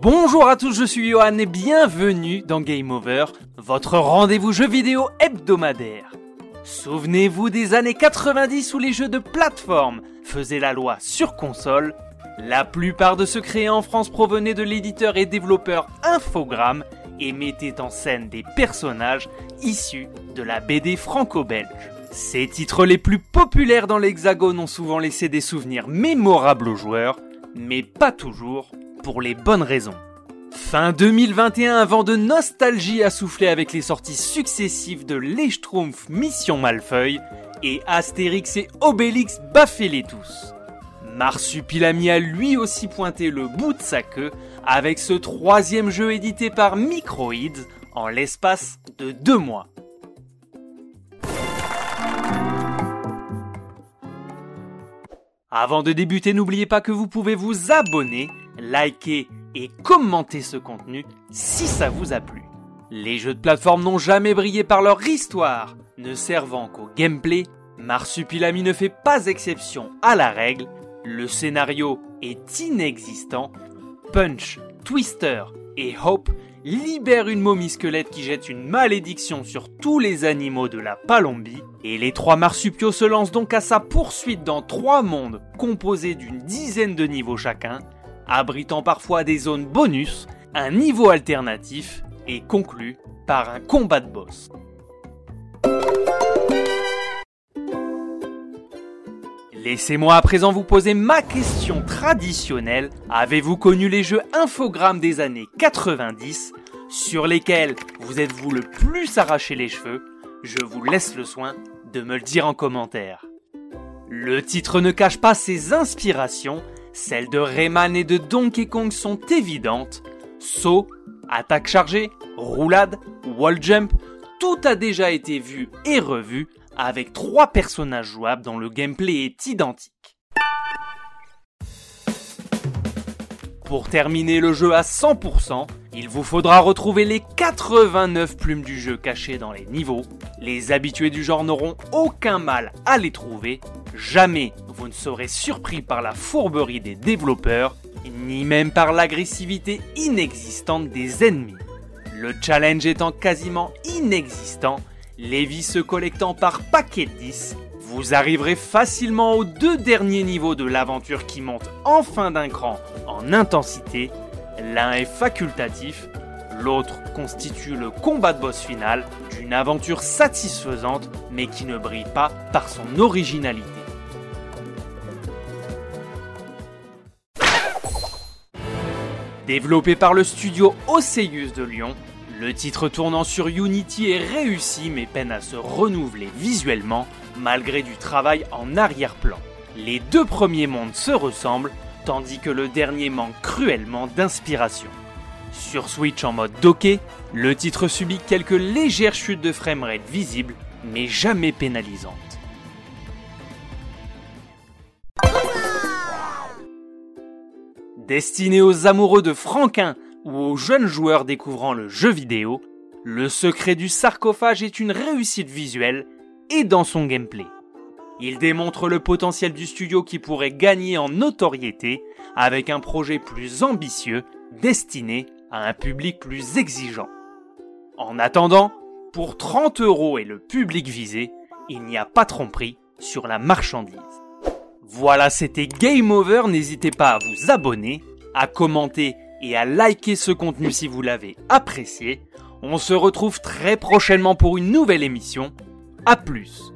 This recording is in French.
Bonjour à tous, je suis Johan et bienvenue dans Game Over, votre rendez-vous jeu vidéo hebdomadaire. Souvenez-vous des années 90 où les jeux de plateforme faisaient la loi sur console. La plupart de ceux créés en France provenaient de l'éditeur et développeur Infogrames et mettaient en scène des personnages issus de la BD franco-belge. Ces titres les plus populaires dans l'Hexagone ont souvent laissé des souvenirs mémorables aux joueurs, mais pas toujours pour les bonnes raisons. Fin 2021, un vent de nostalgie a soufflé avec les sorties successives de Les Mission Malfeuille et Astérix et Obélix baffez-les tous. Marsupilami a lui aussi pointé le bout de sa queue avec ce troisième jeu édité par Microids en l'espace de deux mois. Avant de débuter, n'oubliez pas que vous pouvez vous abonner, liker et commenter ce contenu si ça vous a plu. Les jeux de plateforme n'ont jamais brillé par leur histoire, ne servant qu'au gameplay, Marsupilami ne fait pas exception à la règle, le scénario est inexistant, Punch, Twister et Hope libèrent une momie squelette qui jette une malédiction sur tous les animaux de la Palombie, et les trois marsupiaux se lancent donc à sa poursuite dans trois mondes composés d'une dizaine de niveaux chacun, abritant parfois des zones bonus, un niveau alternatif et conclu par un combat de boss. Laissez-moi à présent vous poser ma question traditionnelle. Avez-vous connu les jeux infogrammes des années 90 sur lesquels vous êtes-vous le plus arraché les cheveux? Je vous laisse le soin de me le dire en commentaire. Le titre ne cache pas ses inspirations, celles de Rayman et de Donkey Kong sont évidentes. Saut, attaque chargée, roulade, wall jump, tout a déjà été vu et revu avec trois personnages jouables dont le gameplay est identique. Pour terminer le jeu à 100%, il vous faudra retrouver les 89 plumes du jeu cachées dans les niveaux. Les habitués du genre n'auront aucun mal à les trouver. Jamais vous ne serez surpris par la fourberie des développeurs, ni même par l'agressivité inexistante des ennemis. Le challenge étant quasiment inexistant, les vies se collectant par paquet de 10, vous arriverez facilement aux deux derniers niveaux de l'aventure qui monte en fin d'un cran en intensité. L'un est facultatif, l'autre constitue le combat de boss final d'une aventure satisfaisante mais qui ne brille pas par son originalité. Développé par le studio Oseus de Lyon, le titre tournant sur Unity est réussi mais peine à se renouveler visuellement malgré du travail en arrière-plan. Les deux premiers mondes se ressemblent tandis que le dernier manque cruellement d'inspiration. Sur Switch en mode docké, le titre subit quelques légères chutes de framerate visibles mais jamais pénalisantes. Destiné aux amoureux de Franquin ou aux jeunes joueurs découvrant le jeu vidéo, le secret du sarcophage est une réussite visuelle et dans son gameplay. Il démontre le potentiel du studio qui pourrait gagner en notoriété avec un projet plus ambitieux destiné à un public plus exigeant. En attendant, pour 30 euros et le public visé, il n'y a pas tromperie sur la marchandise. Voilà, c'était Game Over, n'hésitez pas à vous abonner, à commenter et à liker ce contenu si vous l'avez apprécié. On se retrouve très prochainement pour une nouvelle émission. A plus